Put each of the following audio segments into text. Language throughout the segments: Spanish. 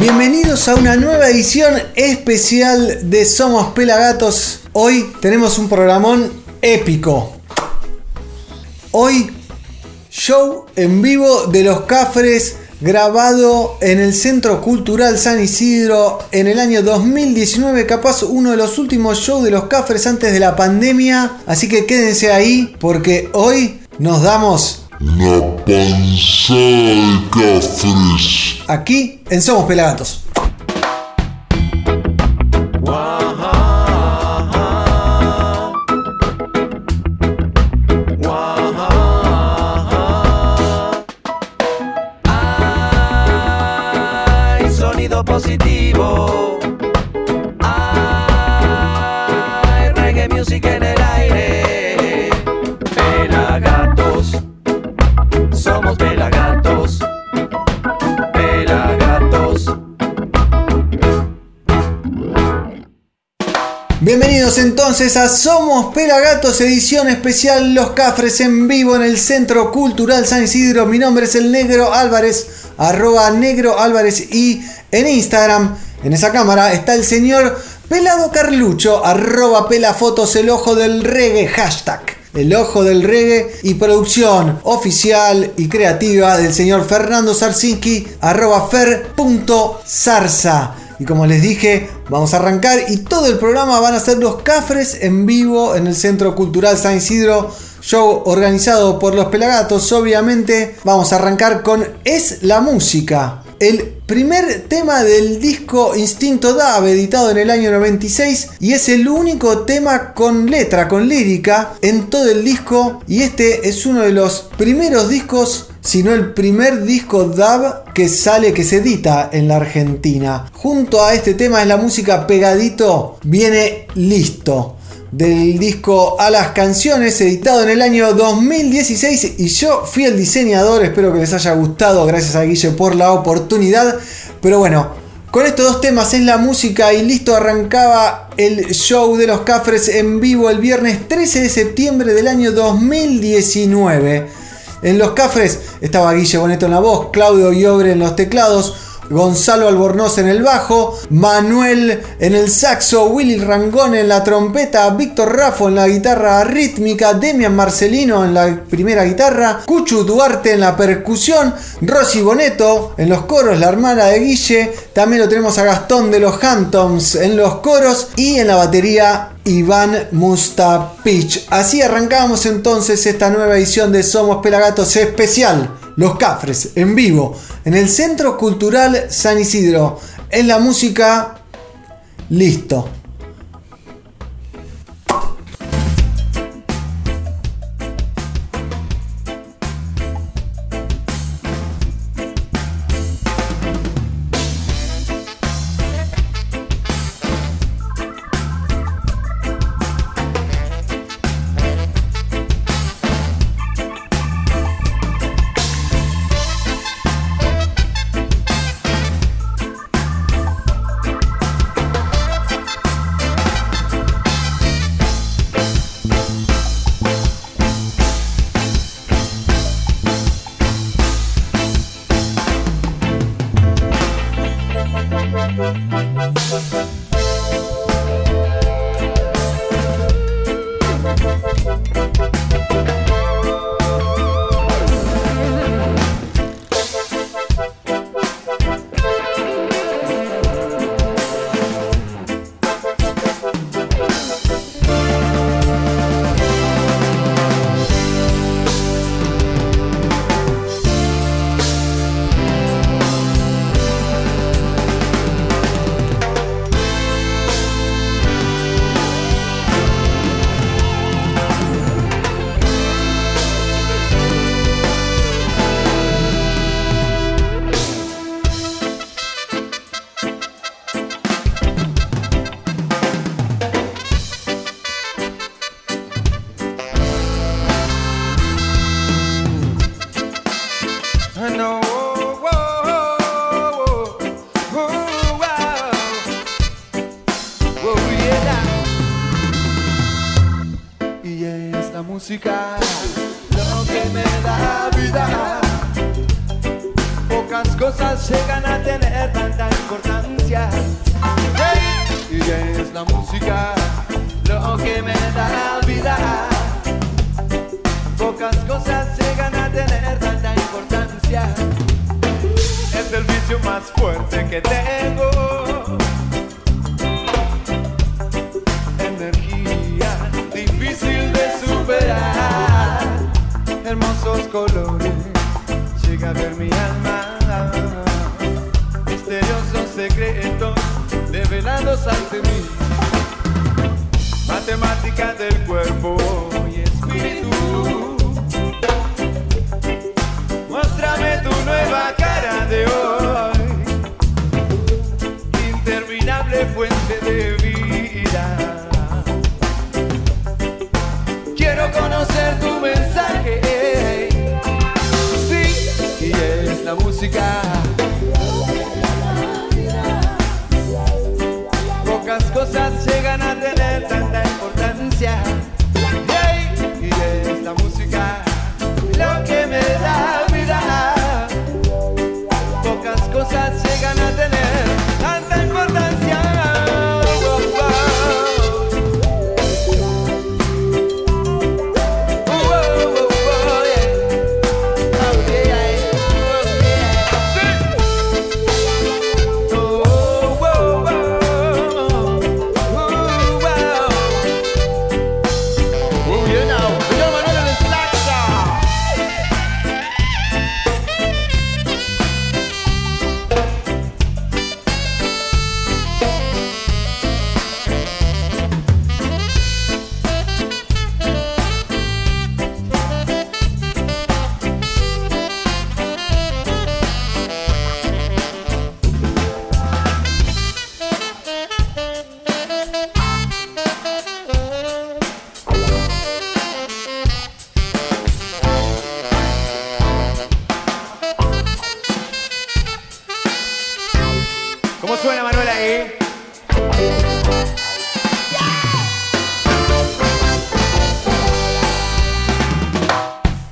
Bienvenidos a una nueva edición especial de Somos Pelagatos. Hoy tenemos un programón épico. Hoy, show en vivo de los Cafres grabado en el Centro Cultural San Isidro en el año 2019, capaz uno de los últimos shows de los Cafres antes de la pandemia. Así que quédense ahí porque hoy nos damos La panza de cafres. aquí en Somos Pelagatos. Entonces a Somos Pelagatos, edición especial Los Cafres en vivo en el Centro Cultural San Isidro. Mi nombre es el Negro Álvarez, arroba Negro Álvarez y en Instagram, en esa cámara, está el señor Pelado Carlucho, arroba Pelafotos, el ojo del reggae, hashtag. El ojo del reggae y producción oficial y creativa del señor Fernando Sarsinski, arroba fer.zarza. Y como les dije, vamos a arrancar y todo el programa van a ser los cafres en vivo en el Centro Cultural San Isidro. Show organizado por los Pelagatos, obviamente. Vamos a arrancar con Es la Música. El primer tema del disco Instinto DAB, editado en el año 96, y es el único tema con letra, con lírica, en todo el disco. Y este es uno de los primeros discos sino el primer disco DAB que sale, que se edita en la Argentina. Junto a este tema es la música pegadito, viene listo. Del disco A las canciones, editado en el año 2016. Y yo fui el diseñador, espero que les haya gustado. Gracias a Guille por la oportunidad. Pero bueno, con estos dos temas es la música y listo arrancaba el show de los Cafres en vivo el viernes 13 de septiembre del año 2019. En los Cafres estaba Guille Boneto en la voz, Claudio Llobre en los teclados, Gonzalo Albornoz en el bajo, Manuel en el saxo, Willy Rangón en la trompeta, Víctor Raffo en la guitarra rítmica, Demian Marcelino en la primera guitarra, Cuchu Duarte en la percusión, Rosy Boneto en los coros, la hermana de Guille, también lo tenemos a Gastón de los Hamptons en los coros y en la batería Iván Mustapich. Así arrancamos entonces esta nueva edición de Somos Pelagatos especial. Los Cafres en vivo en el Centro Cultural San Isidro. En la música, listo. Secretos develados ante mí. Matemática del cuerpo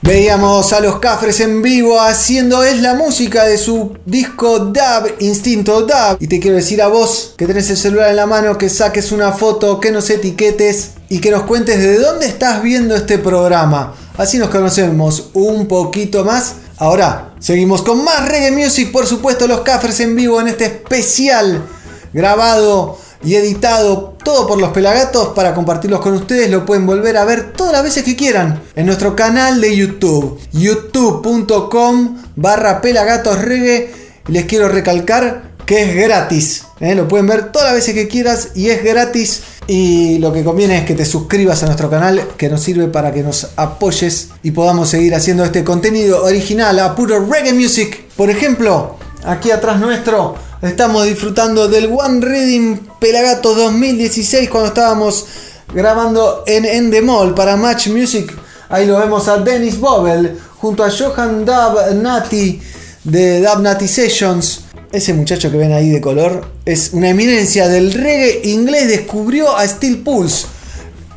Veíamos a los Cafres en vivo haciendo es la música de su disco Dub, Instinto Dub. Y te quiero decir a vos que tenés el celular en la mano, que saques una foto, que nos etiquetes y que nos cuentes de dónde estás viendo este programa. Así nos conocemos un poquito más. Ahora, seguimos con más reggae music, por supuesto, los Cafres en vivo en este especial grabado y editado todo por los pelagatos para compartirlos con ustedes. Lo pueden volver a ver todas las veces que quieran en nuestro canal de YouTube, youtube.com barra pelagatosreggae. Y les quiero recalcar que es gratis. ¿eh? Lo pueden ver todas las veces que quieras y es gratis. Y lo que conviene es que te suscribas a nuestro canal que nos sirve para que nos apoyes y podamos seguir haciendo este contenido original a puro reggae music. Por ejemplo, aquí atrás nuestro estamos disfrutando del One Reading Pelagato 2016 cuando estábamos grabando en Endemol para Match Music. Ahí lo vemos a Dennis Bobel junto a Johan Dab Nati de Dab Nati Sessions. Ese muchacho que ven ahí de color es una eminencia del reggae inglés. Descubrió a Steel Pulse.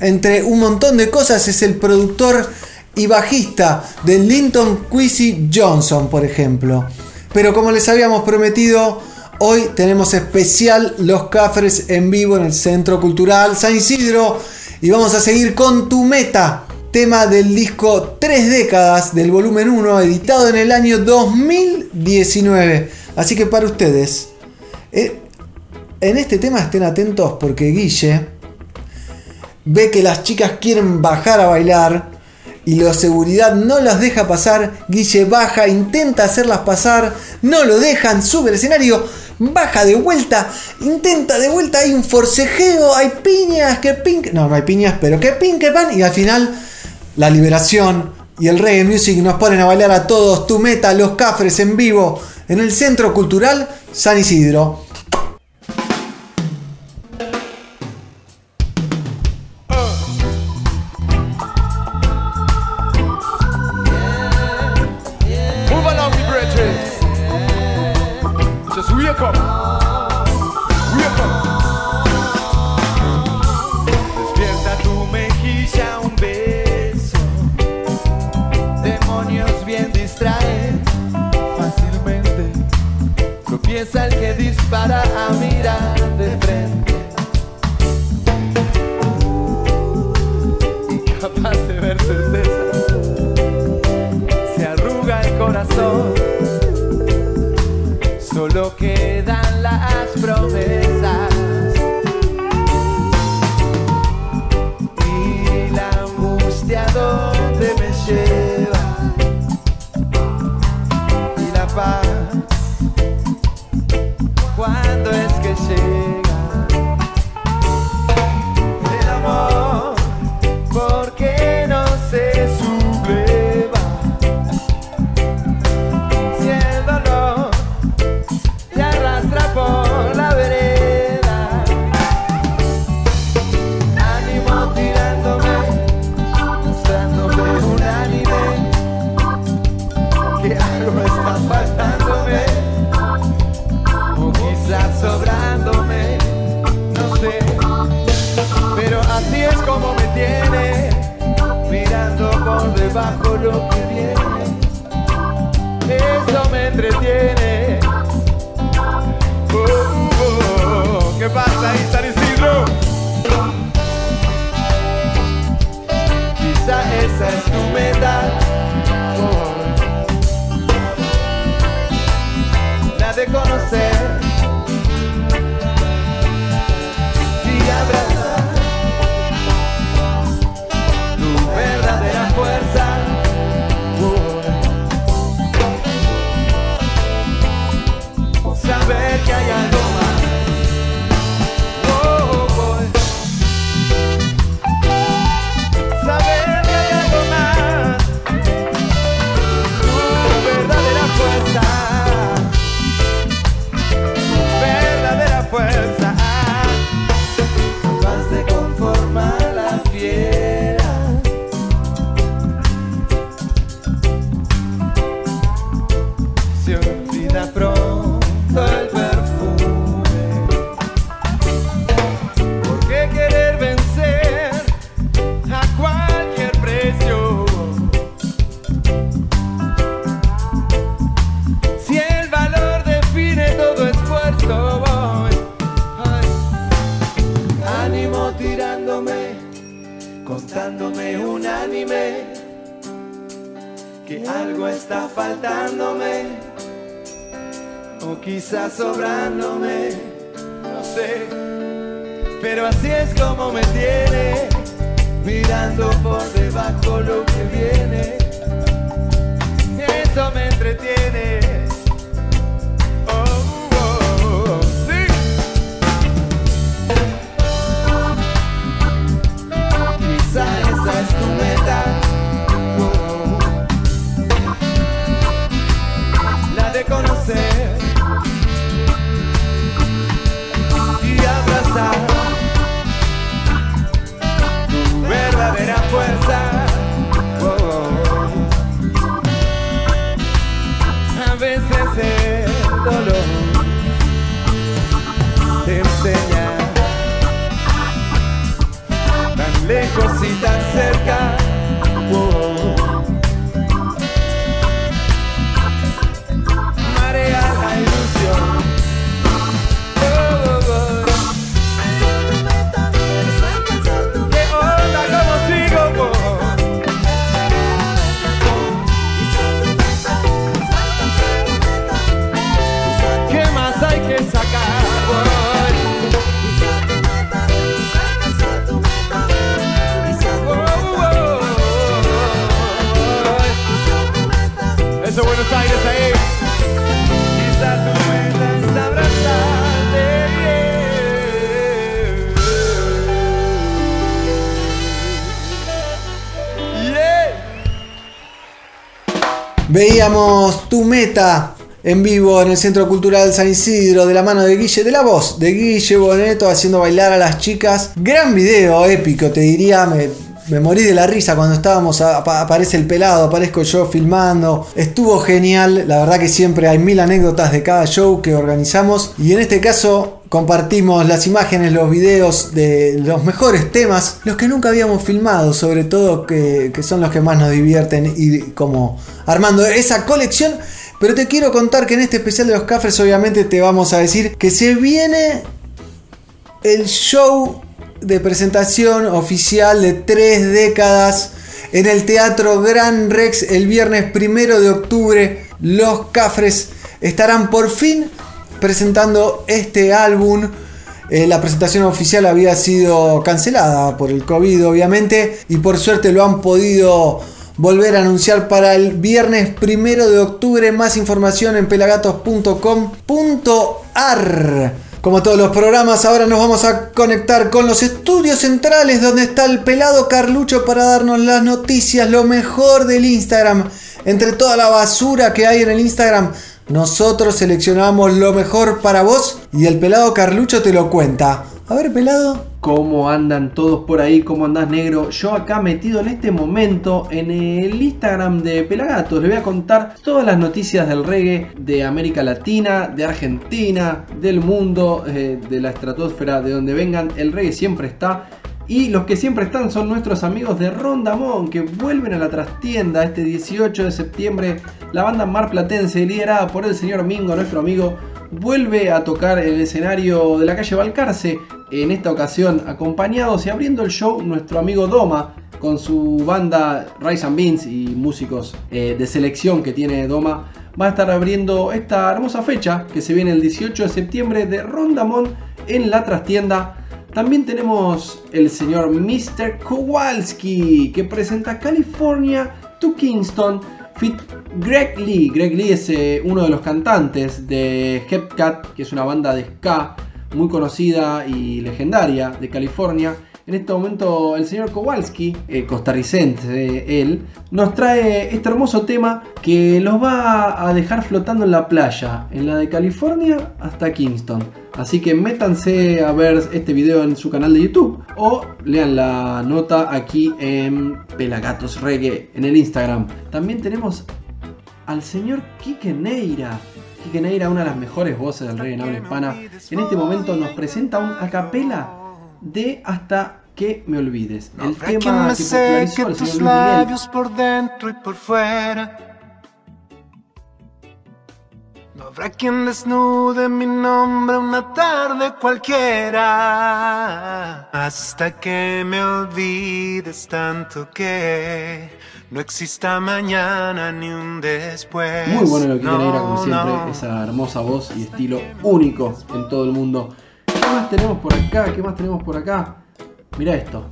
Entre un montón de cosas es el productor y bajista de Linton Quincy Johnson, por ejemplo. Pero como les habíamos prometido, hoy tenemos especial Los Cafres en vivo en el Centro Cultural San Isidro. Y vamos a seguir con Tu Meta, tema del disco Tres Décadas del volumen 1, editado en el año 2019. Así que para ustedes, eh, en este tema estén atentos porque Guille ve que las chicas quieren bajar a bailar y la seguridad no las deja pasar. Guille baja, intenta hacerlas pasar, no lo dejan, sube al escenario, baja de vuelta, intenta de vuelta, hay un forcejeo, hay piñas, que pin... No, no hay piñas, pero que pin, que pan. Y al final, la liberación y el reggae music nos ponen a bailar a todos. Tu meta, los cafres en vivo en el Centro Cultural San Isidro. Por debajo lo que viene eso me entretiene. Oh, oh, oh. ¿Qué pasa ahí, San Isidro? Quizá esa es tu meta. Pero así es como me tiene, mirando por debajo lo que viene, eso me entretiene. Veíamos tu meta en vivo en el Centro Cultural San Isidro de la mano de Guille, de la voz de Guille Boneto haciendo bailar a las chicas. Gran video, épico, te diría. Me, morí de la risa cuando estábamos. aparece el pelado, aparezco yo filmando. Estuvo genial. La verdad que siempre hay mil anécdotas de cada show que organizamos. Y en este caso compartimos las imágenes, los videos de los mejores temas, los que nunca habíamos filmado, sobre todo que, son los que más nos divierten y como armando esa colección. Pero te quiero contar que en este especial de los cafres obviamente te vamos a decir que se viene el show de presentación oficial de tres décadas en el Teatro Gran Rex el viernes primero de octubre. Los Cafres estarán por fin presentando este álbum. Eh, la presentación oficial había sido cancelada por el COVID, obviamente, y por suerte lo han podido volver a anunciar para el viernes primero de octubre. Más información en pelagatos.com.ar. Como todos los programas, ahora nos vamos a conectar con los estudios centrales donde está el pelado Carlucho para darnos las noticias, lo mejor del Instagram. Entre toda la basura que hay en el Instagram, nosotros seleccionamos lo mejor para vos y el pelado Carlucho te lo cuenta. A ver, pelado. ¿Cómo andan todos por ahí? ¿Cómo andás, negro? Yo acá metido en este momento en el Instagram de Pelagatos. Les voy a contar todas las noticias del reggae de América Latina, de Argentina, del mundo, eh, de la estratosfera, de donde vengan. El reggae siempre está. Y los que siempre están son nuestros amigos de Rondamón, que vuelven a la trastienda este 18 de septiembre. La banda marplatense, liderada por el señor Mingo, nuestro amigo, vuelve a tocar el escenario de la calle Balcarce, en esta ocasión acompañados y abriendo el show nuestro amigo Doma con su banda Rice and Beans y músicos eh, de selección que tiene Doma, va a estar abriendo esta hermosa fecha que se viene el 18 de septiembre de Rondamón en la trastienda. También tenemos el señor Mr. Kowalski que presenta California to Kingston Fit Greg Lee. Greg Lee es eh, uno de los cantantes de Hepcat, que es una banda de ska muy conocida y legendaria de California. En este momento el señor Kowalski, eh, costarricense él, nos trae este hermoso tema que los va a dejar flotando en la playa, en la de California hasta Kingston. Así que métanse a ver este video en su canal de YouTube o lean la nota aquí en Pelagatos Reggae en el Instagram. También tenemos al señor Kike Neira. Kike Neira, una de las mejores voces del reggae en habla hispana, en este momento nos presenta un acapela de Hasta que me olvides. El tema que popularizó el señor Luis Miguel. por dentro y por fuera. Habrá quien desnude mi nombre una tarde cualquiera. Hasta que me olvides tanto que no exista mañana ni un después. Muy bueno lo que No, Neira, como siempre, no. esa hermosa voz y estilo único en todo el mundo. ¿Qué más tenemos por acá? ¿Qué más tenemos por acá? Mira esto.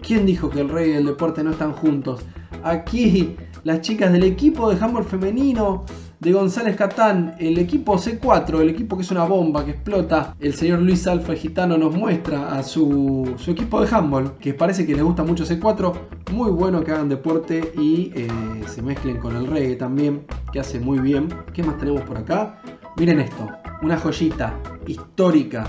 ¿Quién dijo que el rey y el deporte no están juntos? Aquí las chicas del equipo de handball femenino de González Catán, el equipo C4, el equipo que es una bomba que explota. El señor Luis Alfa Gitano nos muestra a su, su equipo de handball, que parece que les gusta mucho C4. Muy bueno que hagan deporte y eh, se mezclen con el reggae también, que hace muy bien. ¿Qué más tenemos por acá? Miren esto, una joyita histórica.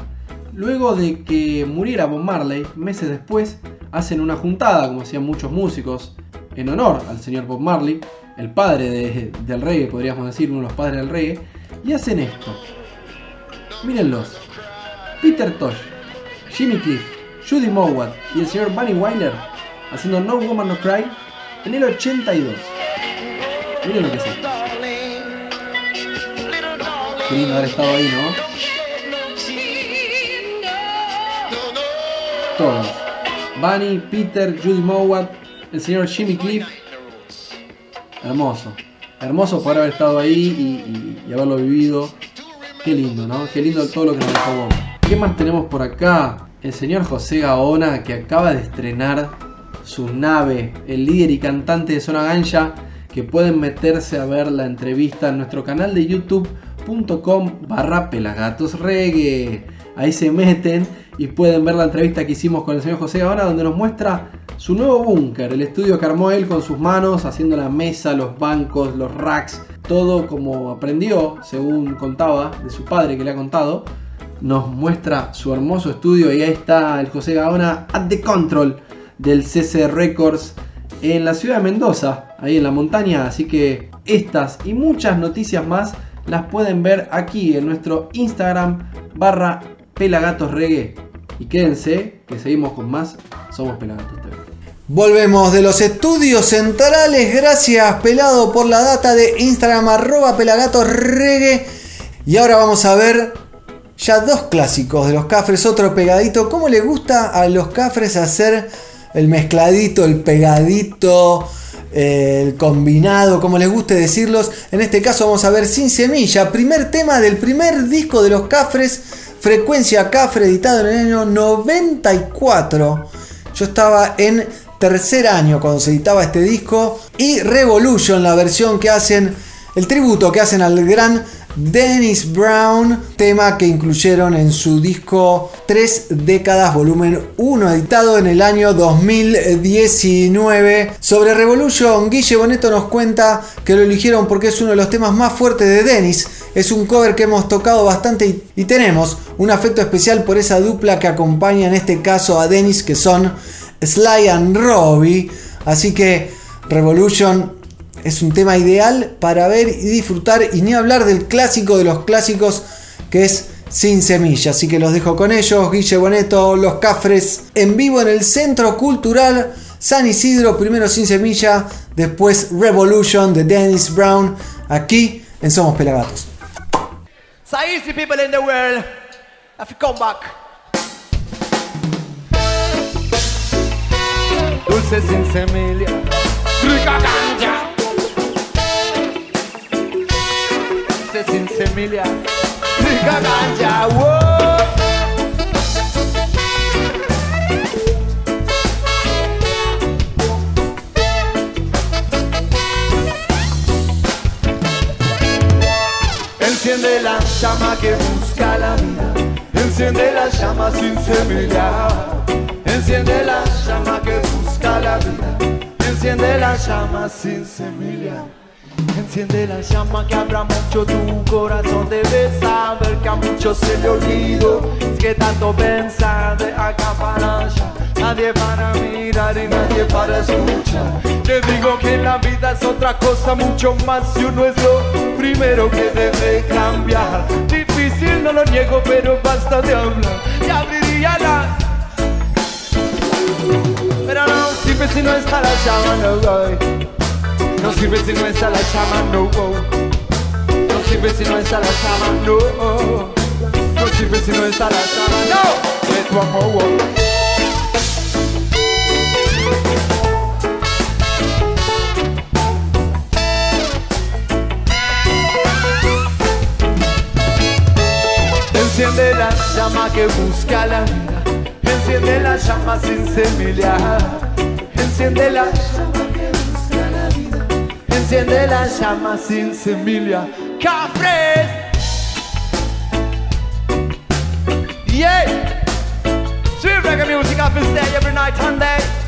Luego de que muriera Bob Marley, meses después, hacen una juntada, como hacían muchos músicos, en honor al señor Bob Marley, el padre de- del reggae, podríamos decir, uno de los padres del reggae, y hacen esto. Mírenlos. Peter Tosh, Jimmy Cliff, Judy Mowat y el señor Bunny Wyler haciendo No Woman No Cry en el 82. Miren lo que es. Qué lindo haber estado ahí, ¿no? Todos. Bunny, Peter, Judy Mowat, el señor Jimmy Cliff. Hermoso. Hermoso poder haber estado ahí y, haberlo vivido. Qué lindo, ¿no? Qué lindo todo lo que nos dejó. ¿Qué más tenemos por acá? El señor José Gaona que acaba de estrenar su nave, el líder y cantante de Zona Gancha, que pueden meterse a ver la entrevista en nuestro canal de youtube.com barra. Ahí se meten y pueden ver la entrevista que hicimos con el señor José Gaona donde nos muestra su nuevo búnker, el estudio que armó él con sus manos, haciendo la mesa, los bancos, los racks, todo como aprendió, según contaba de su padre que le ha contado. Nos muestra su hermoso estudio y ahí está el José Gaona at the control del CC Records en la ciudad de Mendoza, ahí en la montaña. Así que estas y muchas noticias más las pueden ver aquí en nuestro Instagram barra Pelagatos Reggae. Y quédense que seguimos con más. Somos Pelagatos TV. Volvemos de los estudios centrales. Gracias, pelado, por la data de Instagram, arroba. Y ahora vamos a ver ya dos clásicos de los cafres, otro pegadito. ¿Cómo le gusta a los cafres hacer el mezcladito, el pegadito? el combinado, como les guste decirlos. En este caso vamos a ver Sin Semilla, primer tema del primer disco de los Cafres, Frecuencia Cafre, editado en el año 94. Yo estaba en tercer año cuando se editaba este disco. Y Revolution, la versión que hacen, el tributo que hacen al gran Dennis Brown, tema que incluyeron en su disco Tres décadas, volumen 1, editado en el año 2019. Sobre Revolution, Guille Boneto nos cuenta que lo eligieron porque es uno de los temas más fuertes de Dennis. Es un cover que hemos tocado bastante y, y tenemos un afecto especial por esa dupla que acompaña en este caso a Dennis, que son Sly and Robbie. Así que Revolution es un tema ideal para ver y disfrutar y ni hablar del clásico de los clásicos que es Sin Semilla. Así que los dejo con ellos, Guille Boneto, Los Cafres, en vivo en el Centro Cultural San Isidro, primero Sin Semilla, después Revolution de Dennis Brown, aquí en Somos Pelagatos. So people in the world, have come back. Dulce sin semilla, sin semilla, rica ganja. Whoa. Enciende la llama que busca la vida. Enciende la llama sin semilla. Enciende la llama que busca la vida. Enciende la llama sin semilla. Enciende la llama que abra mucho tu corazón. Debes saber que a muchos se le olvidó. Es que tanto pensar de acá para allá. Nadie para mirar y nadie para escuchar. Te digo que la vida es otra cosa mucho más y uno es lo primero que debe cambiar. Difícil, no lo niego, pero basta de hablar. Y abriría la pero no si no está la llama, no voy. No sirve si no está la llama, no No sirve si no está la llama, no No sirve si no está la llama, no Let one more walk. Enciende la llama que busca la vida. Enciende la llama sin semilla. Enciende la llama Enciende la llama sin semilla. Cafres. Yeah. Sweet reggae music up and every night and day.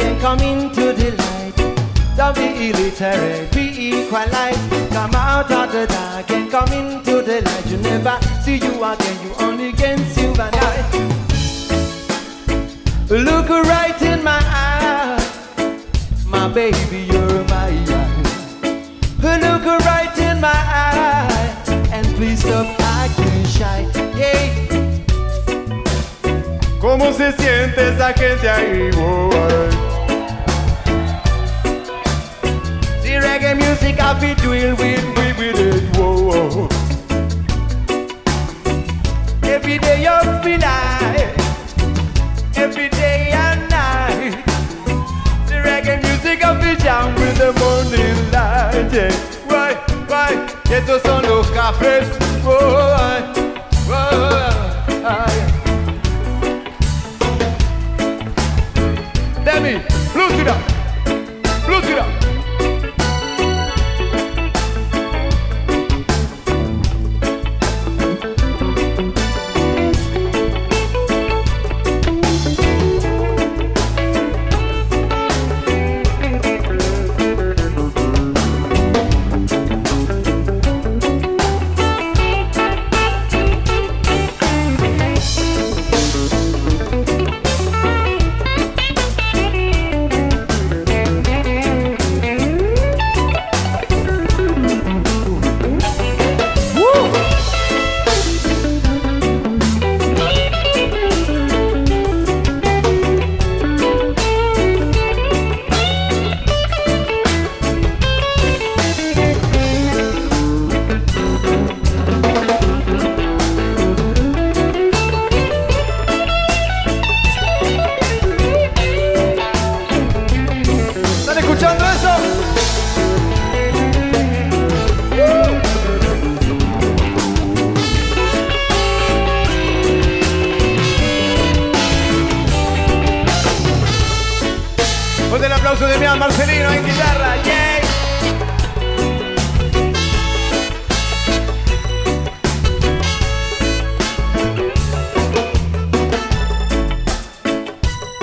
And come into the light. Don't be illiterate, be equalized. Come out of the dark and come into the light. You never see you again, you only can you and I. Look right in my eye, my baby, you're my eye. Look right in my eye, and please stop acting shy. Yeah. ¿Cómo se siente esa gente ahí? boy? Reggae music, I be doing with, with, with it. Whoa, whoa. Every day up the night, every day and night. The reggae music, I be jam with the morning light. Yeah. Why, why? Estos son los cafés. Whoa, whoa, whoa. Demi, Damián Marcelino en guitarra, yay.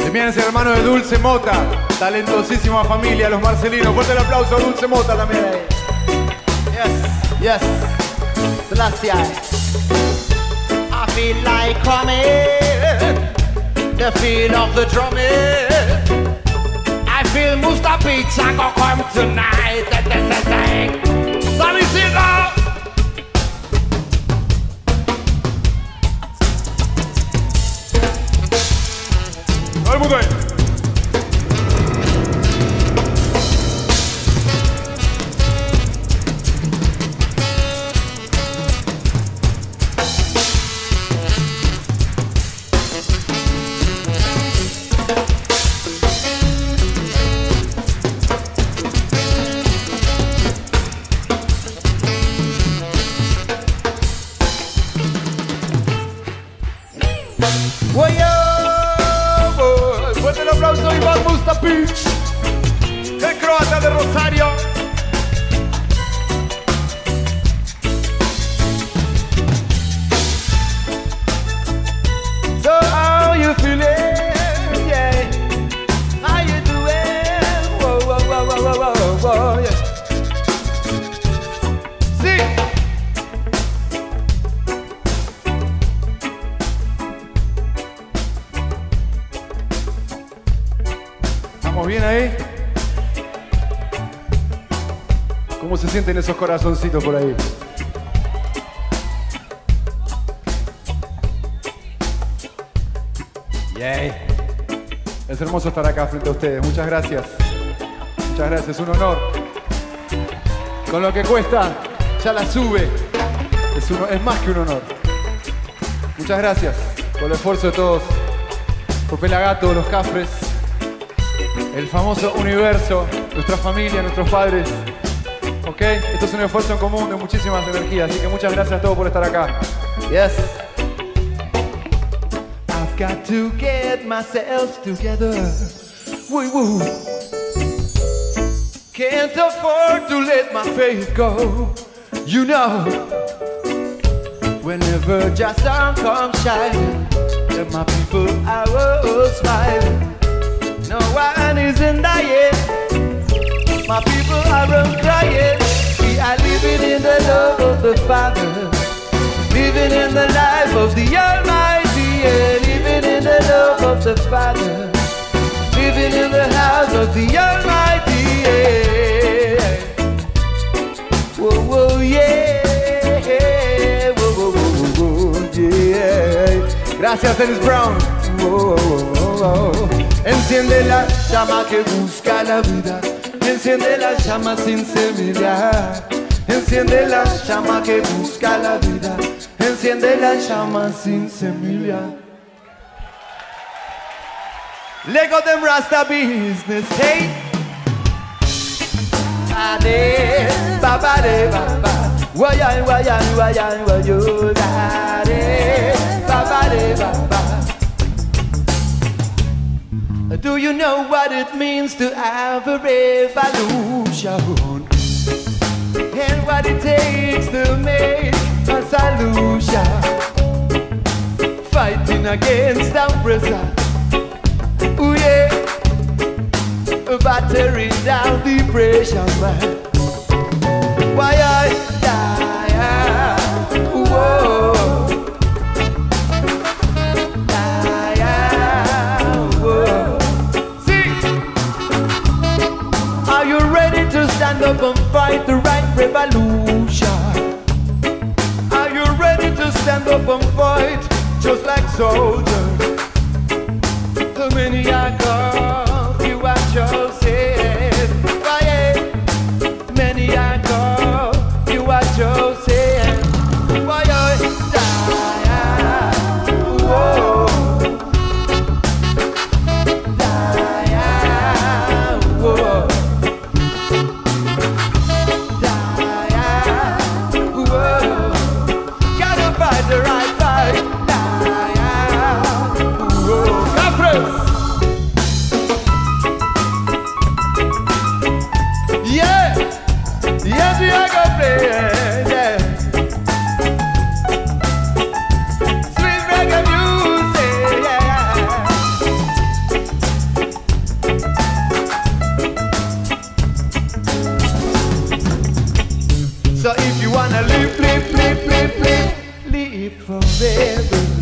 Damián es el hermano de Dulce Mota, talentosísima familia, los Marcelinos. Fuerte el aplauso a Dulce Mota también. Yes, yes. Gracias. I feel like coming, the feel of the drumming. will Mr. i go come tonight. That is a thing. Sonny Everybody. ¿Estamos bien ahí? ¿Cómo se sienten esos corazoncitos por ahí? Yay. Es hermoso estar acá frente a ustedes. Muchas gracias. Muchas gracias. Un honor. Con lo que cuesta, ya la sube. Es, es más que un honor. Muchas gracias por el esfuerzo de todos. Por Pelagato, los Cafres, el famoso universo, nuestra familia, nuestros padres. ¿Ok? Esto es un esfuerzo en común de muchísimas energías, así que muchas gracias a todos por estar acá. Yes. I've got to get myself together. Woo woo. Can't afford to let my faith go. You know, whenever just sun comes shining, and my people are all smiling. Is in. My people are crying. We are living in the love of the Father. Living in the life of the Almighty. Yeah. Living in the love of the Father. Living in the house of the Almighty. Yeah. Whoa, whoa, yeah. Yeah. Gracias, Dennis Brown. Whoa, whoa, whoa. Enciende la llama que busca la vida. Enciende la llama sin semillar. Enciende la llama que busca la vida. Enciende la llama sin semilla. Lego them Rasta business, hey. Ade, baba de baba. Wayan, wayan, wayan, wayo. Do you know what it means to have a revolution? And what it takes to make a solution? Fighting against oppressor. Ooh yeah, battering down depression, man. Why up and fight the right revolution? Are you ready to stand up and fight just like soldiers? The many are called, few are chosen. dedo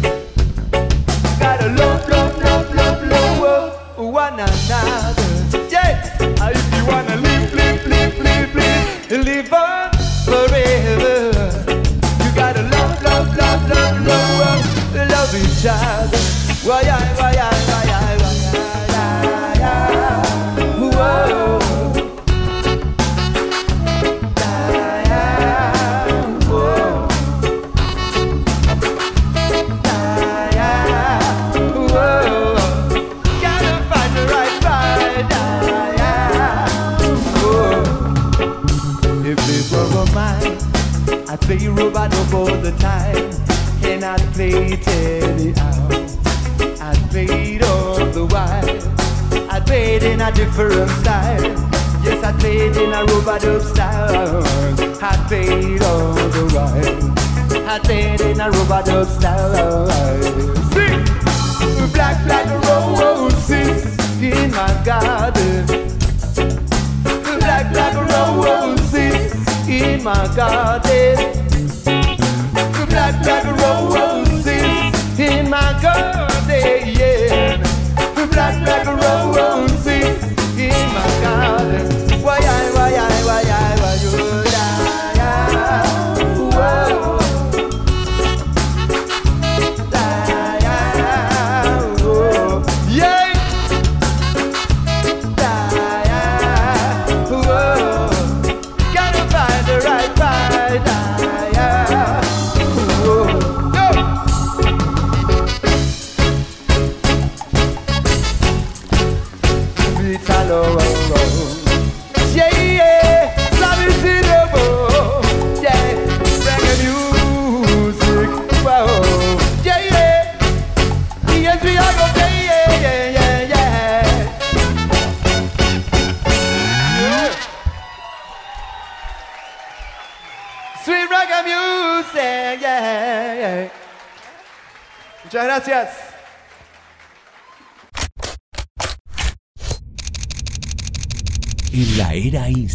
calor.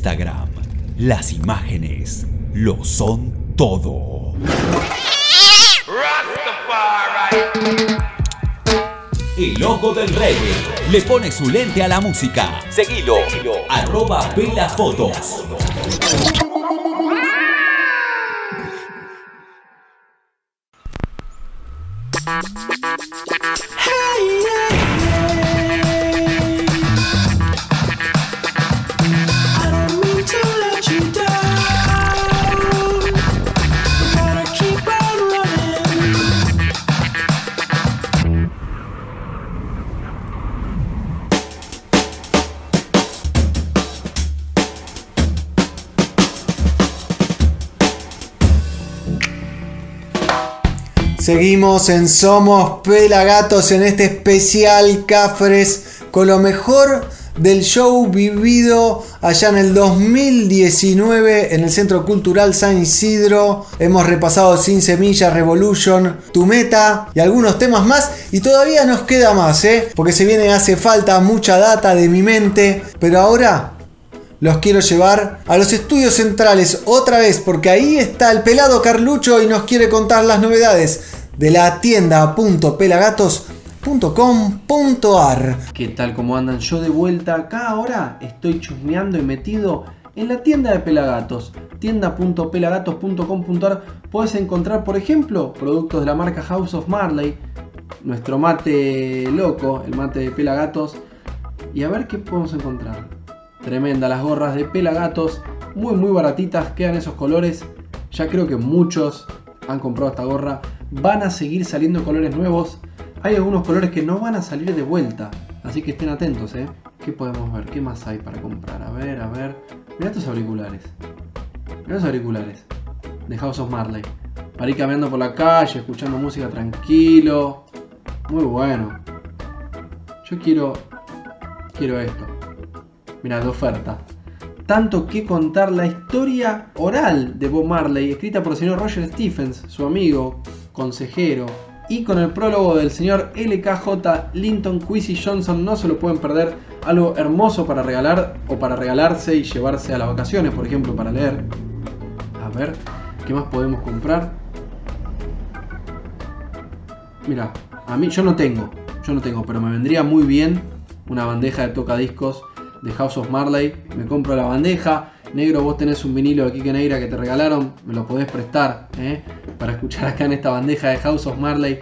Instagram, las imágenes lo son todo. El ojo del reggae le pone su lente a la música. Seguilo, arroba pelafotos. Seguimos en Somos Pelagatos en este especial Cafres con lo mejor del show vivido allá en el 2019 en el Centro Cultural San Isidro. Hemos repasado Sin Semillas, Revolution, Tu Meta y algunos temas más. Y todavía nos queda más, ¿eh? porque se viene, hace falta mucha data de mi mente. Pero ahora los quiero llevar a los estudios centrales otra vez, porque ahí está el pelado Carlucho y nos quiere contar las novedades de la tienda.pelagatos.com.ar. ¿Qué tal? ¿Cómo andan? Yo de vuelta acá ahora estoy chusmeando y metido en la tienda de Pelagatos. Tienda.pelagatos.com.ar Puedes encontrar, por ejemplo, productos de la marca House of Marley, nuestro mate loco, el mate de Pelagatos. Y a ver qué podemos encontrar. Tremenda, las gorras de Pelagatos, muy muy baratitas, quedan esos colores. Ya creo que muchos han comprado esta gorra. Van a seguir saliendo colores nuevos. Hay algunos colores que no van a salir de vuelta. Así que estén atentos, ¿eh? ¿Qué podemos ver? ¿Qué más hay para comprar? A ver, a ver. Mira estos auriculares. Mira los auriculares. De House of Marley. Para ir caminando por la calle, escuchando música tranquilo. Muy bueno. Yo quiero... Quiero esto. Mira, de oferta. Tanto que contar la historia oral de Bob Marley, escrita por el señor Roger Stephens, su amigo, consejero, y con el prólogo del señor LKJ Linton Quincy Johnson. No se lo pueden perder. Algo hermoso para regalar o para regalarse y llevarse a las vacaciones, por ejemplo, para leer. A ver, ¿qué más podemos comprar? mira, a mí yo no tengo, yo no tengo, pero me vendría muy bien una bandeja de tocadiscos de House of Marley. Me compro la bandeja. Negro, vos tenés un vinilo de Kike Negra que te regalaron, me lo podés prestar ¿eh? para escuchar acá en esta bandeja de House of Marley.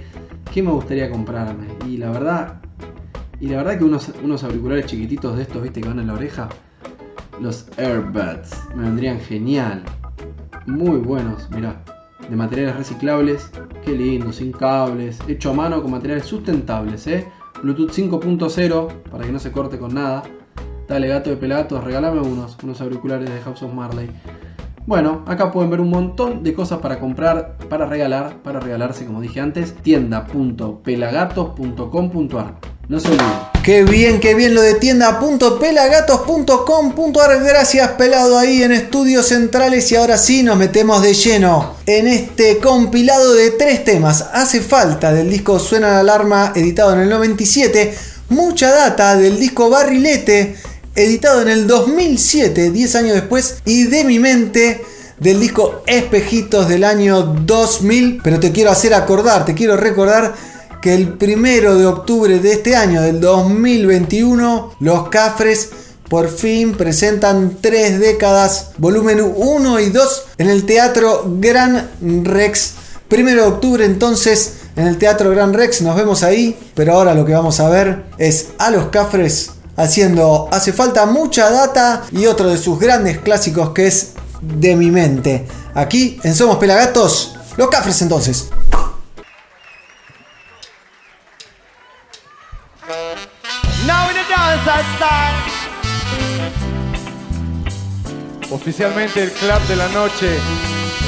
¿Qué me gustaría comprarme? Y la verdad, y la verdad que unos, unos auriculares chiquititos de estos, viste, que van en la oreja, los Airbuds, me vendrían genial. Muy buenos, mirá. De materiales reciclables, qué lindo, sin cables, hecho a mano con materiales sustentables, ¿eh? Bluetooth 5.0 para que no se corte con nada. Dale gato de pelatos, regálame unos, unos auriculares de House of Marley. Bueno, acá pueden ver un montón de cosas para comprar, para regalar, para regalarse, como dije antes, tienda.pelagatos.com.ar. No se olviden. Qué bien, qué bien lo de tienda.pelagatos.com.ar. Gracias, pelado ahí en estudios centrales. Y ahora sí nos metemos de lleno en este compilado de tres temas. Hace falta del disco Suena la alarma, editado en el 97. Mucha data del disco Barrilete, editado en el 2007, 10 años después. Y de mi mente del disco Espejitos del año 2000. Pero te quiero hacer acordar, te quiero recordar que el primero de octubre de este año, del 2021, los Cafres por fin presentan tres décadas, volumen 1 y 2, en el Teatro Gran Rex. Primero de octubre entonces en el Teatro Gran Rex, nos vemos ahí, pero ahora lo que vamos a ver es a los Cafres haciendo Hace falta mucha data y otro de sus grandes clásicos que es De mi mente. Aquí en Somos Pelagatos, los Cafres entonces. Oficialmente el club de la noche,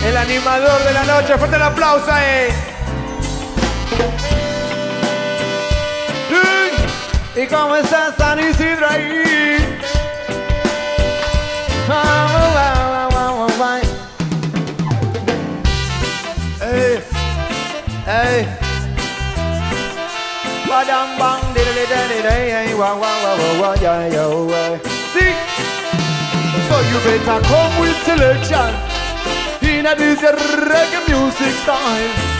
el animador de la noche. Fuerte el aplauso, eh. ¿Y cómo está San Isidro ahí? See, so you better come with selection. In a this reggae music style.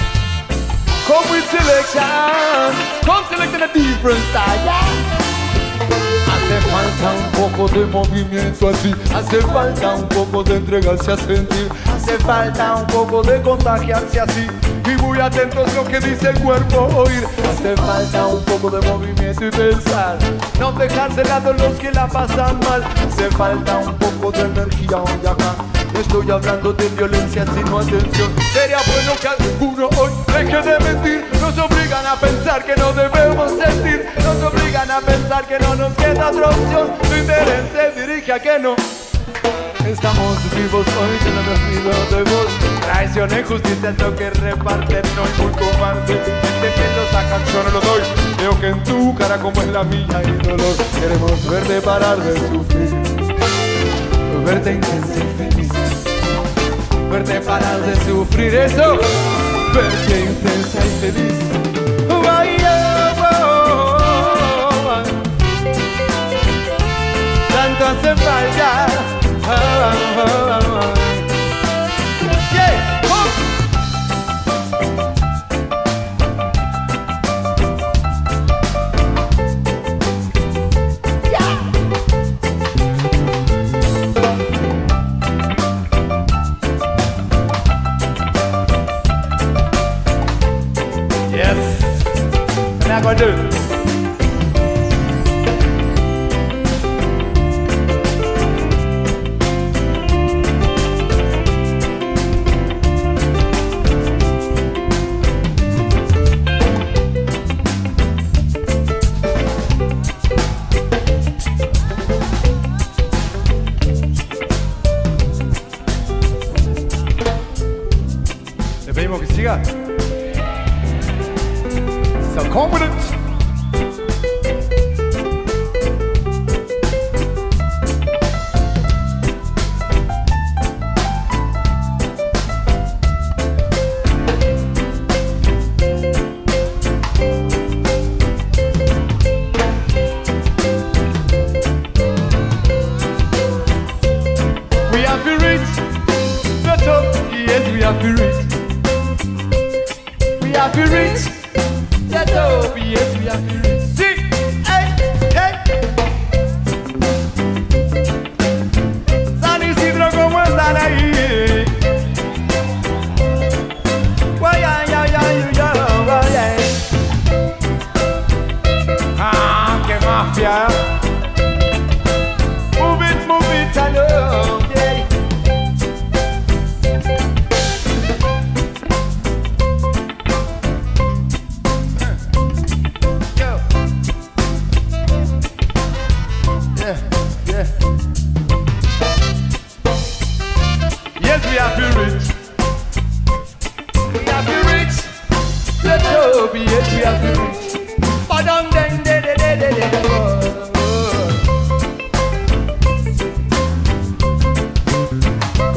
Come with selection, come select in a different style, yeah. Hace falta un poco de movimiento así, hace falta un poco de entregarse a sentir, hace falta un poco de contagiarse así. Y muy atentos lo que dice el cuerpo oír, hace falta un poco de movimiento y pensar, no dejar de lado los que la pasan mal, hace falta un poco de energía hoy acá. Estoy hablando de violencia, sino atención. Sería bueno que alguno hoy deje de mentir. Nos obligan a pensar que no debemos sentir. Nos obligan a pensar que no nos queda otra opción. Tu interés se dirige a que no. Estamos vivos hoy, que no nos olvido de vos. Traición e injusticia es lo que reparten, no es muy cobarde. Entendiendo esa canción no lo doy. Veo que en tu cara como en la mía hay dolor. Queremos verte parar de sufrir verte intensa y feliz, verte parar de sufrir eso, verte intensa y feliz. Vaya, oh, Tanto hace falta. I do?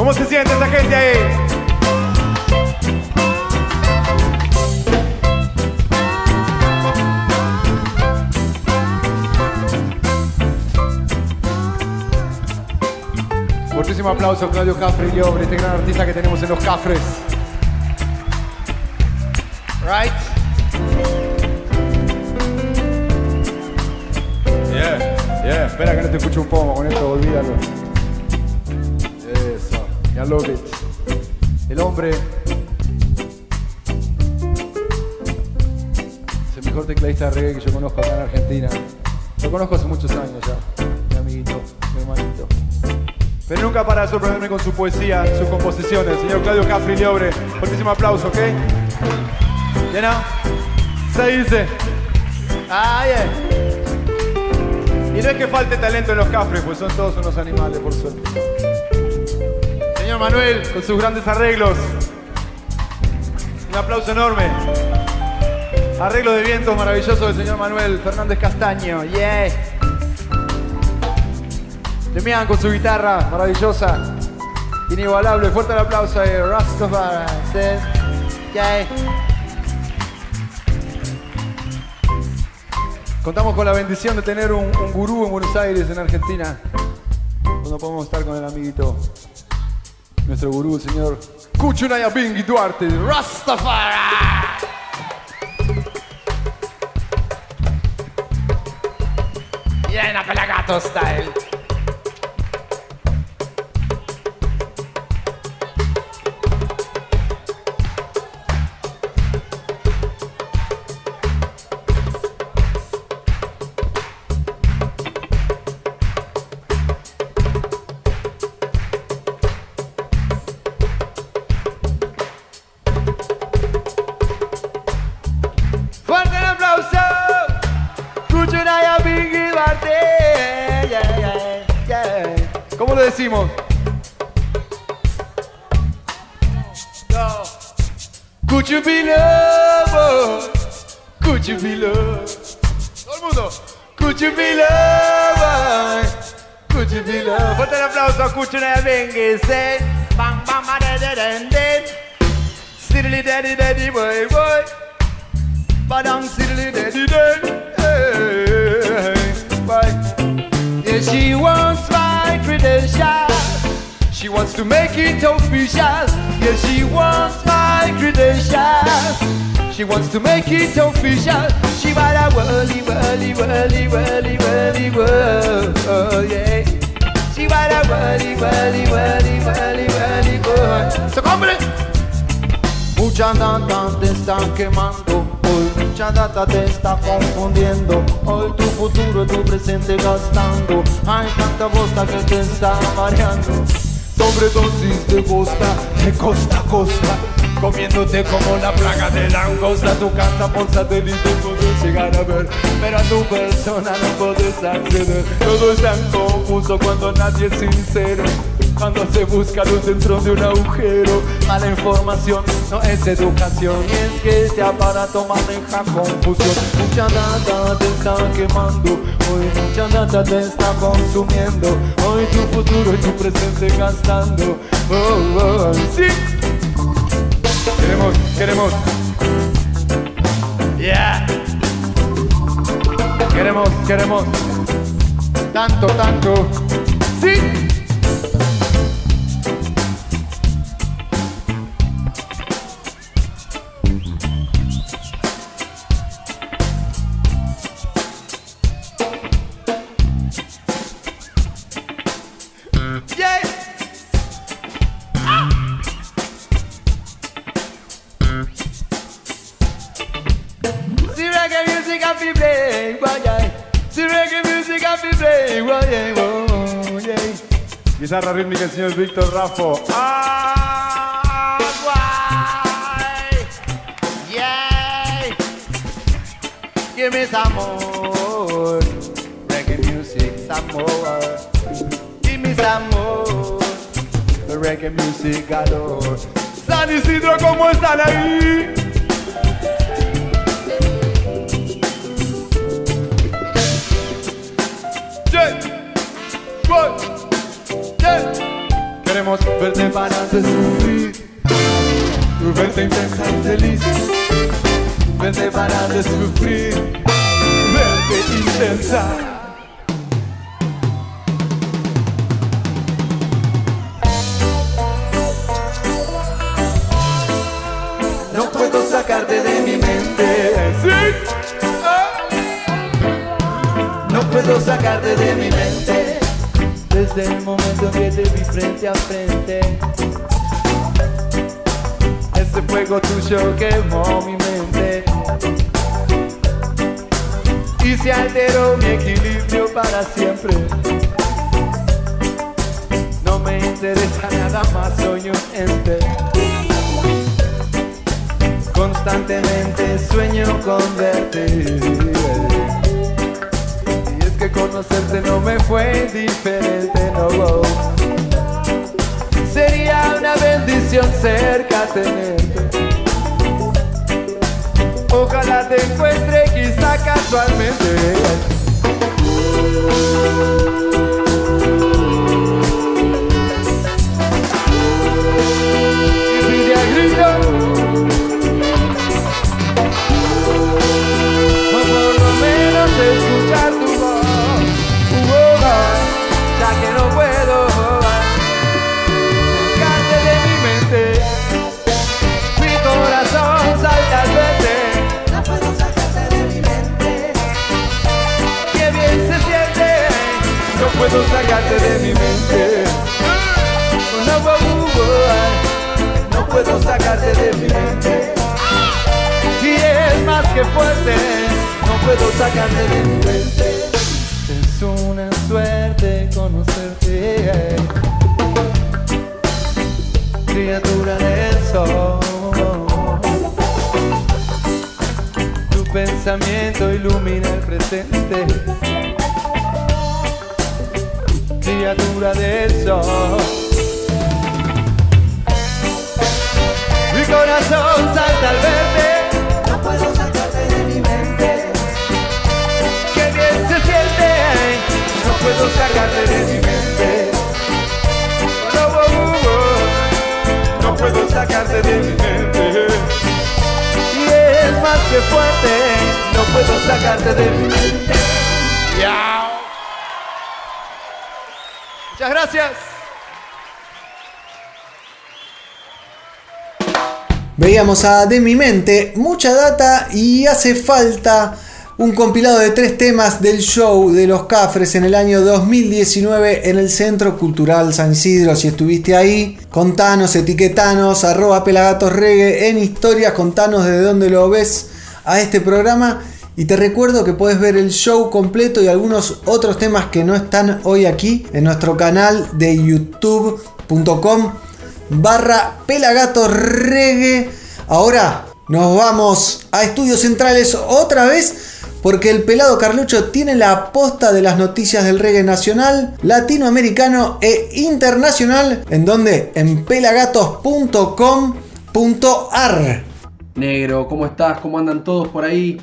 ¿Cómo se siente esa gente ahí? Muchísimo aplauso a Claudio Cafre y Liobre, este gran artista que tenemos en los Cafres. Right? Yeah, yeah. Espera que no te escucho un poco con esto, olvídalo. I love it. El hombre es el mejor tecladista de reggae que yo conozco acá en Argentina. Lo conozco hace muchos años ya, mi amiguito, mi hermanito. Pero nunca para de sorprenderme con su poesía, sus composiciones. Señor Claudio Cafri Liobre, fuertísimo aplauso, ¿ok? Know? Se dice. Ah, yeah. Y no es que falte talento en los Cafres, pues son todos unos animales, por suerte. Señor Manuel, con sus grandes arreglos. Un aplauso enorme. Arreglo de vientos maravilloso del señor Manuel Fernández Castaño. Yeah. Demian con su guitarra maravillosa, inigualable. Fuerte el aplauso a Rastafari. Yeah. Contamos con la bendición de tener un, un gurú en Buenos Aires, en Argentina. Donde podemos estar con el amiguito, nuestro gurú, el señor Kuchunaya Bingi Duarte, Rastafari. Llena pelagato style. Wants to make it official. She bada whirly, whirly, whirly, whirly, whirly, whirl. Oh, yeah. She bada whirly, whirly, whirly, whirly, whirly, whirl. So come on. Mucha data te están quemando, hoy mucha data te está confundiendo, hoy tu futuro, tu presente gastando, hay tanta bosta que te está mareando, sobredosis de bosta, de costa a costa, comiéndote como la plaga de langosta, tu casa por satélite puedes llegar a ver, pero a tu persona no puedes acceder, todo es tan confuso cuando nadie es sincero. Cuando se busca luz dentro de un agujero. Mala información no es educación. Y es que este aparato maneja confusión. Mucha data te está quemando. Hoy mucha data te está consumiendo. Hoy tu futuro y tu presente gastando. Oh, oh, sí Queremos, queremos. Yeah. Queremos, queremos. Tanto, tanto. Sí Guitarra rítmica el señor Víctor Raffo. Ah, why? Yeah. Give me some more reggae music, some more. Give me some more reggae music, adore. San Isidro, ¿cómo están ahí? Queremos verte para de sufrir, verte intensa y feliz, verte para de sufrir, verte intensa. No puedo sacarte de mi mente. Sí. No puedo sacarte de mi mente Desde el momento que te vi frente a frente. Ese fuego tuyo quemó mi mente. Y se alteró mi equilibrio para siempre. No me interesa nada más, soy un ente Constantemente sueño con verte conocerte no me fue diferente, no. Sería una bendición cerca tenerte. Ojalá te encuentre quizá casualmente. Puedo sacarte de mi mente. No, no, no, no puedo sacarte de mi mente. Y es más que fuerte, no puedo sacarte de mi mente. Es una suerte conocerte, criatura del sol. Tu pensamiento ilumina el presente, criatura del sol. Mi corazón salta al verte. No puedo sacarte de mi mente. Qué bien se siente. No puedo sacarte de mi mente. No, oh, no puedo sacarte de mi mente. Y es más que fuerte. No puedo sacarte de mi mente. Yao. Gracias. Veíamos a De Mi Mente, mucha data y hace falta un compilado de tres temas del show de los Cafres en el año 2019 en el Centro Cultural San Isidro. Si estuviste ahí, contanos, etiquetanos, arroba pelagatos reggae en historias, contanos de dónde lo ves a este programa. Y te recuerdo que puedes ver el show completo y algunos otros temas que no están hoy aquí en nuestro canal de youtube.com barra. Ahora nos vamos a estudios centrales otra vez porque el pelado Carlucho tiene la posta de las noticias del reggae nacional, latinoamericano e internacional. ¿En donde En pelagatos.com.ar. Negro, ¿cómo estás? ¿Cómo andan todos por ahí?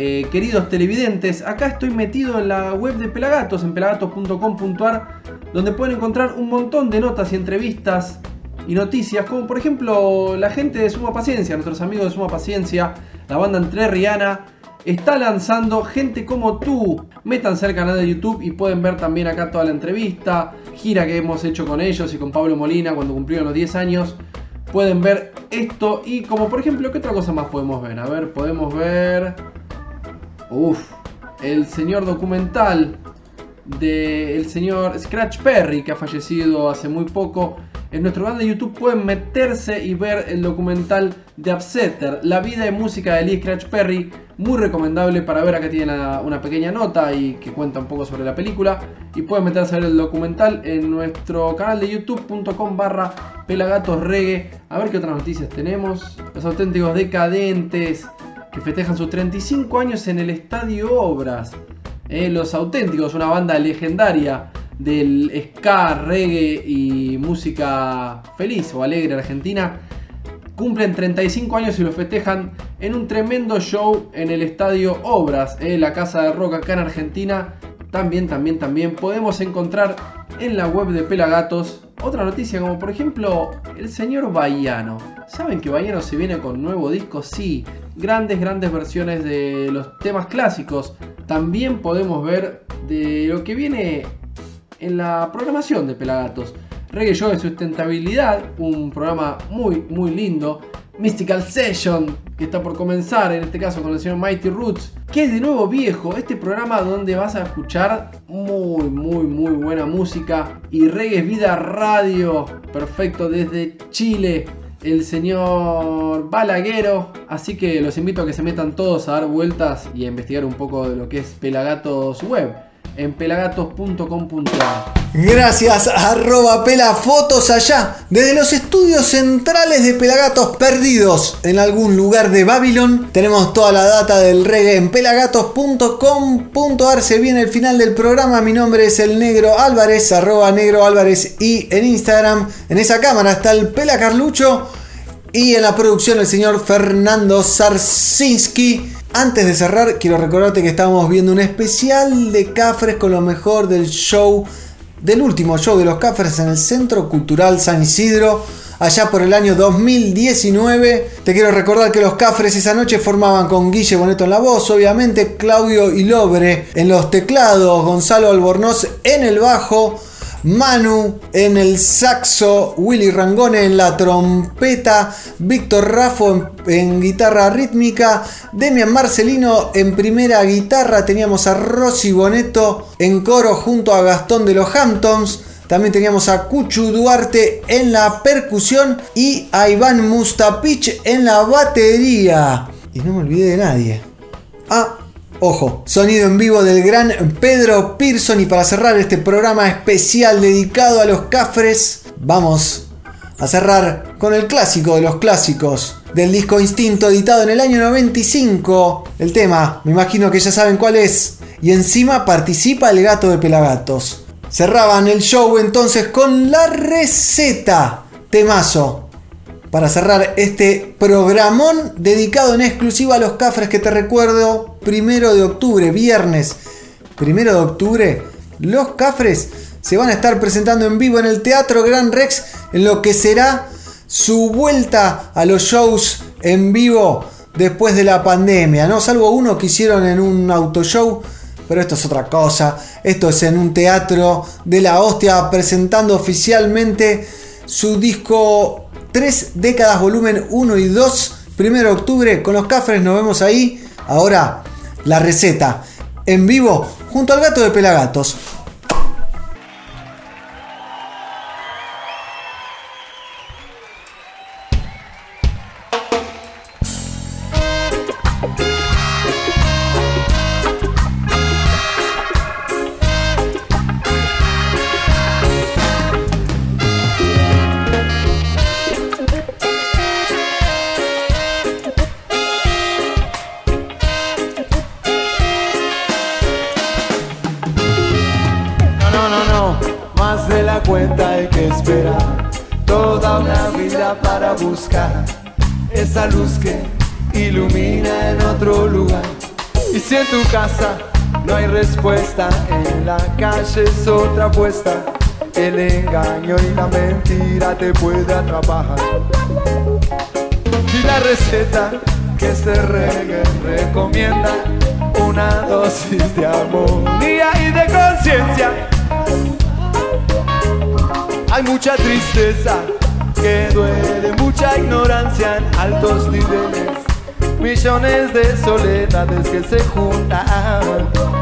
Eh, queridos televidentes, acá estoy metido en la web de Pelagatos, en pelagatos.com.ar, donde pueden encontrar un montón de notas y entrevistas y noticias, como por ejemplo la gente de Suma Paciencia, nuestros amigos de Suma Paciencia, la banda Entre Rihanna, está lanzando Gente como tú. Métanse al canal de YouTube y pueden ver también acá toda la entrevista, gira que hemos hecho con ellos y con Pablo Molina cuando cumplieron los 10 años. Pueden ver esto y como por ejemplo, ¿qué otra cosa más podemos ver? A ver, podemos ver... Uf, el señor documental del señor Scratch Perry que ha fallecido hace muy poco En nuestro canal de YouTube pueden meterse y ver el documental de Upsetter, la vida y música de Lee Scratch Perry. Muy recomendable para ver, acá tiene una pequeña nota y que cuenta un poco sobre la película. Y pueden meterse a ver el documental en nuestro canal de youtube.com barra pelagatosregue. A ver qué otras noticias tenemos. Los auténticos decadentes que festejan sus 35 años en el Estadio Obras. Eh, los auténticos, una banda legendaria del ska, reggae y música feliz o alegre argentina, cumplen 35 años y lo festejan en un tremendo show en el estadio Obras, en la casa de rock acá en Argentina. También, también, también podemos encontrar en la web de Pelagatos otra noticia como por ejemplo el señor Bahiano. ¿Saben que Bahiano se viene con nuevo disco? Sí, grandes, grandes versiones de los temas clásicos. También podemos ver de lo que viene en la programación de Pelagatos. Reggae Show de Sustentabilidad, un programa muy, muy lindo. Mystical Session, que está por comenzar, en este caso con el señor Mighty Roots, que es de nuevo viejo, este programa donde vas a escuchar muy, muy, muy buena música y reggae vida radio, perfecto desde Chile, el señor Balaguero, así que los invito a que se metan todos a dar vueltas y a investigar un poco de lo que es Pelagatos Web en pelagatos.com.ar. Gracias, arroba pelafotos allá, desde los estudios centrales de Pelagatos perdidos en algún lugar de Babylon. Tenemos toda la data del reggae en pelagatos.com.ar. Se viene el final del programa. Mi nombre es el Negro Álvarez, arroba Negro Álvarez y en Instagram, en esa cámara está el Pela Carlucho y en la producción el señor Fernando Sarsinski. Antes de cerrar, quiero recordarte que estamos viendo un especial de Cafres con lo mejor del show, del último show de los Cafres en el Centro Cultural San Isidro, allá por el año 2019. Te quiero recordar que los Cafres esa noche formaban con Guille Boneto en la voz, obviamente Claudio Ilobre en los teclados, Gonzalo Albornoz en el bajo. Manu en el saxo, Willy Rangone en la trompeta, Víctor Raffo en, guitarra rítmica, Demian Marcelino en primera guitarra, teníamos a Rosy Boneto en coro junto a Gastón de los Hamptons. También teníamos a Cuchu Duarte en la percusión y a Iván Mustapich en la batería. Y no me olvidé de nadie. Ah, Ojo, sonido en vivo del gran Pedro Pearson y para cerrar este programa especial dedicado a los cafres, vamos a cerrar con el clásico de los clásicos del disco Instinto editado en el año 95. El tema, me imagino que ya saben cuál es. Y encima participa el gato de Pelagatos. Cerraban el show entonces con la receta. Temazo para cerrar este programón dedicado en exclusiva a los cafres que te recuerdo, primero de octubre, viernes, primero de octubre, los cafres se van a estar presentando en vivo en el Teatro Gran Rex en lo que será su vuelta a los shows en vivo después de la pandemia, ¿no? Salvo uno que hicieron en un auto show, pero esto es otra cosa. Esto es en un teatro de la hostia presentando oficialmente su disco Tres décadas, volumen 1 y 2. Primero de octubre, con los cafres nos vemos ahí. Ahora, la receta en vivo junto al gato de Pelagatos. Engaño y la mentira te puede atrapar. Y la receta que este reggae recomienda, una dosis de armonía y de conciencia. Hay mucha tristeza que duele, mucha ignorancia en altos niveles, millones de soledades que se juntan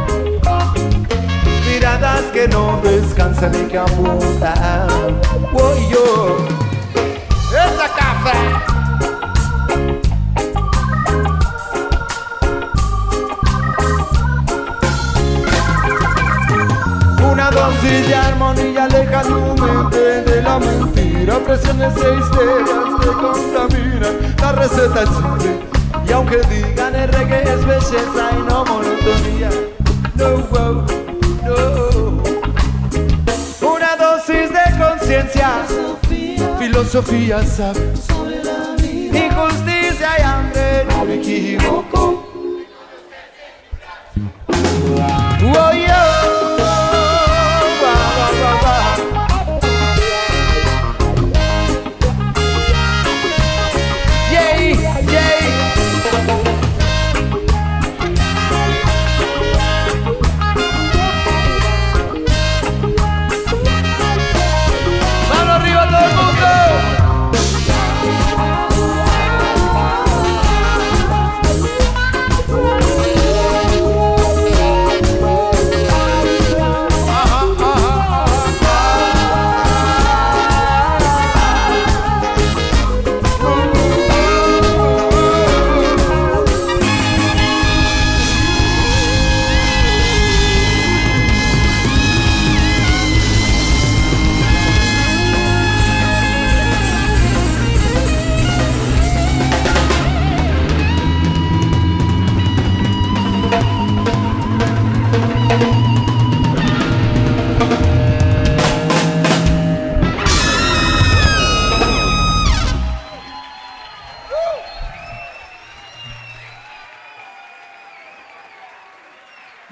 miradas que no descansan y que apuntan. Oh, yo. Esa café. Una dosis de armonía aleja tu mente de la mentira. Presiones e histerias te contaminan. La receta es simple. Y aunque digan el reggae es belleza y no monotonía. No, wow, Filosofía sabe. Injusticia y hambre. No me equivoco. Oh,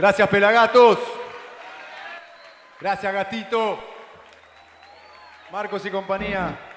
Gracias, Pelagatos. Gracias, Gatito. Marcos y compañía.